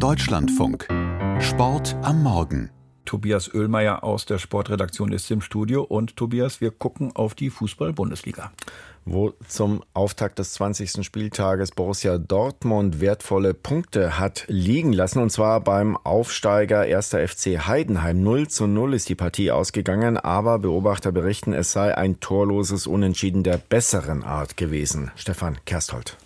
Deutschlandfunk. Sport am Morgen. Tobias Oehlmeier aus der Sportredaktion ist im Studio. Und Tobias, wir gucken auf die Fußball-Bundesliga. Wo zum Auftakt des 20. Spieltages Borussia Dortmund wertvolle Punkte hat liegen lassen. Und zwar beim Aufsteiger 1. FC Heidenheim. 0 zu 0 ist die Partie ausgegangen. Aber Beobachter berichten, es sei ein torloses Unentschieden der besseren Art gewesen. Stefan Kersthold.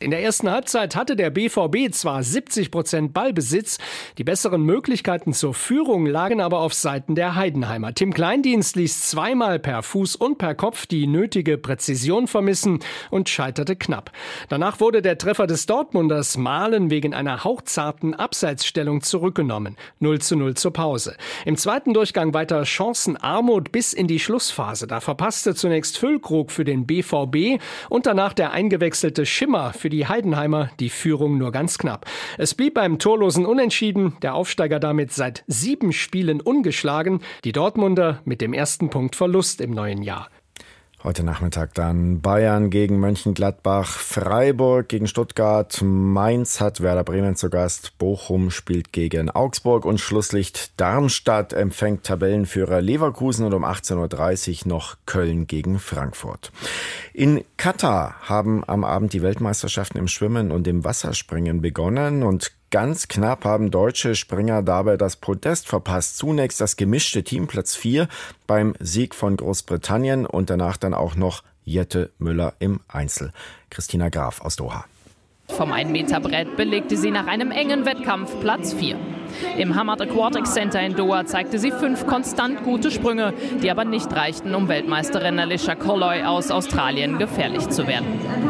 In der ersten Halbzeit hatte der BVB zwar 70 Prozent Ballbesitz, die besseren Möglichkeiten zur Führung lagen aber auf Seiten der Heidenheimer. Tim Kleindienst ließ zweimal per Fuß und per Kopf die nötige Präzision vermissen und scheiterte knapp. Danach wurde der Treffer des Dortmunders Malen wegen einer hauchzarten Abseitsstellung zurückgenommen. 0 zu 0 zur Pause. Im zweiten Durchgang weiter Chancenarmut bis in die Schlussphase. Da verpasste zunächst Füllkrug für den BVB und danach der eingewechselte Schimmer für für die Heidenheimer die Führung nur ganz knapp. Es blieb beim torlosen Unentschieden, der Aufsteiger damit seit sieben Spielen ungeschlagen, die Dortmunder mit dem ersten Punkt Verlust im neuen Jahr. Heute Nachmittag dann Bayern gegen Mönchengladbach, Freiburg gegen Stuttgart, Mainz hat Werder Bremen zu Gast, Bochum spielt gegen Augsburg und Schlusslicht Darmstadt empfängt Tabellenführer Leverkusen und um 18.30 Uhr noch Köln gegen Frankfurt. In Katar haben am Abend die Weltmeisterschaften im Schwimmen und im Wasserspringen begonnen und Ganz knapp haben deutsche Springer dabei das Podest verpasst. Zunächst das gemischte Team Platz 4 beim Sieg von Großbritannien und danach dann auch noch Jette Müller im Einzel. Christina Graf aus Doha. Vom 1-Meter-Brett belegte sie nach einem engen Wettkampf Platz 4. Im Hamad Aquatic Center in Doha zeigte sie fünf konstant gute Sprünge, die aber nicht reichten, um Weltmeisterin Alicia Colloy aus Australien gefährlich zu werden.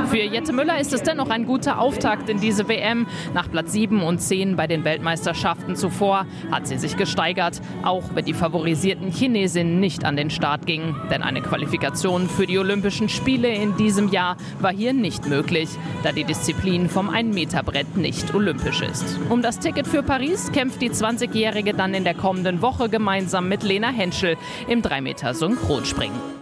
Für Jette Müller ist es dennoch ein guter Auftakt in diese WM. Nach Platz 7 und 10 bei den Weltmeisterschaften zuvor hat sie sich gesteigert, auch wenn die favorisierten Chinesinnen nicht an den Start gingen. Denn eine Qualifikation für die Olympischen Spiele in diesem Jahr war hier nicht möglich, da die Disziplin vom 1-Meter-Brett nicht olympisch ist. Um das Ticket für Paris kämpft kämpft die 20-Jährige dann in der kommenden Woche gemeinsam mit Lena Henschel im 3 Meter Synchronspringen.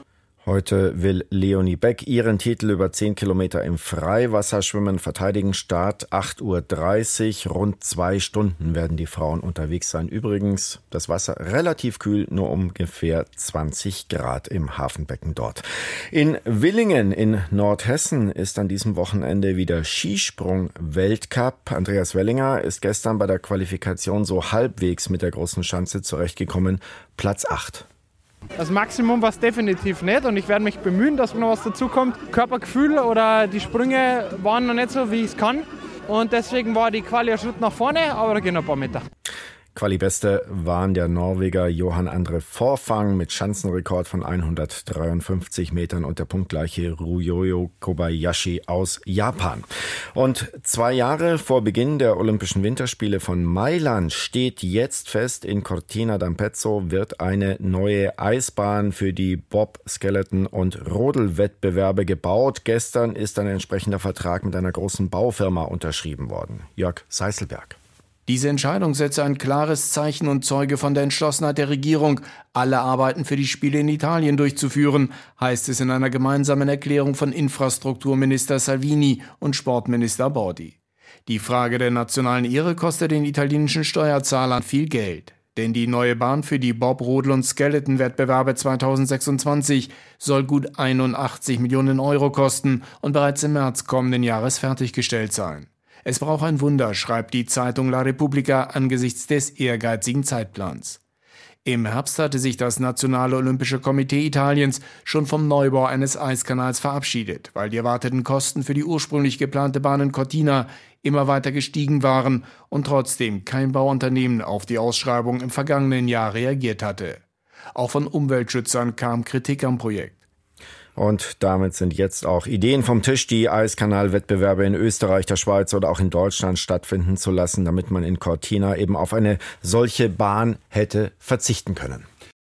Heute will Leonie Beck ihren Titel über 10 Kilometer im Freiwasserschwimmen verteidigen. Start 8.30 Uhr. Rund zwei Stunden werden die Frauen unterwegs sein. Übrigens, das Wasser relativ kühl, nur ungefähr 20 Grad im Hafenbecken dort. In Willingen in Nordhessen ist an diesem Wochenende wieder Skisprung-Weltcup. Andreas Wellinger ist gestern bei der Qualifikation so halbwegs mit der großen Schanze zurechtgekommen. Platz 8. Das Maximum war es definitiv nicht und ich werde mich bemühen, dass noch was dazukommt. Körpergefühl oder die Sprünge waren noch nicht so, wie ich es kann. Und deswegen war die Quali ein Schritt nach vorne, aber da gehen noch ein paar Meter. Quali-Beste waren der Norweger Johann Andre Vorfang mit Schanzenrekord von 153 Metern und der punktgleiche Ruyoyo Kobayashi aus Japan. Und zwei Jahre vor Beginn der Olympischen Winterspiele von Mailand steht jetzt fest, in Cortina d'Ampezzo wird eine neue Eisbahn für die Bob, Skeleton und Rodelwettbewerbe gebaut. Gestern ist ein entsprechender Vertrag mit einer großen Baufirma unterschrieben worden. Jörg Seiselberg. Diese Entscheidung setze ein klares Zeichen und Zeuge von der Entschlossenheit der Regierung, alle Arbeiten für die Spiele in Italien durchzuführen, heißt es in einer gemeinsamen Erklärung von Infrastrukturminister Salvini und Sportminister Bordi. Die Frage der nationalen Ehre kostet den italienischen Steuerzahlern viel Geld. Denn die neue Bahn für die Bob, Rodel und Skeleton-Wettbewerbe 2026 soll gut 81 Millionen Euro kosten und bereits im März kommenden Jahres fertiggestellt sein. Es braucht ein Wunder, schreibt die Zeitung La Repubblica angesichts des ehrgeizigen Zeitplans. Im Herbst hatte sich das Nationale Olympische Komitee Italiens schon vom Neubau eines Eiskanals verabschiedet, weil die erwarteten Kosten für die ursprünglich geplante Bahn in Cortina immer weiter gestiegen waren und trotzdem kein Bauunternehmen auf die Ausschreibung im vergangenen Jahr reagiert hatte. Auch von Umweltschützern kam Kritik am Projekt. Und damit sind jetzt auch Ideen vom Tisch, die Eiskanalwettbewerbe in Österreich, der Schweiz oder auch in Deutschland stattfinden zu lassen, damit man in Cortina eben auf eine solche Bahn hätte verzichten können.